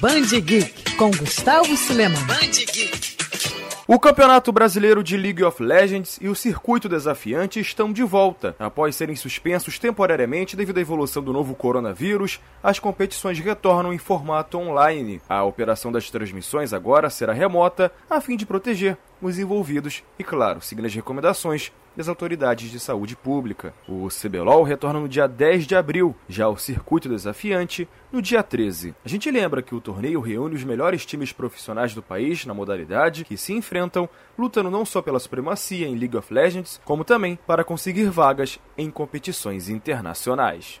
Band Geek com Gustavo Suleman. Band Geek. O Campeonato Brasileiro de League of Legends e o Circuito Desafiante estão de volta. Após serem suspensos temporariamente devido à evolução do novo coronavírus, as competições retornam em formato online. A operação das transmissões agora será remota, a fim de proteger os envolvidos e, claro, seguindo as recomendações das autoridades de saúde pública. O CBLOL retorna no dia 10 de abril, já o circuito desafiante no dia 13. A gente lembra que o torneio reúne os melhores times profissionais do país na modalidade que se enfrentam, lutando não só pela supremacia em League of Legends, como também para conseguir vagas em competições internacionais.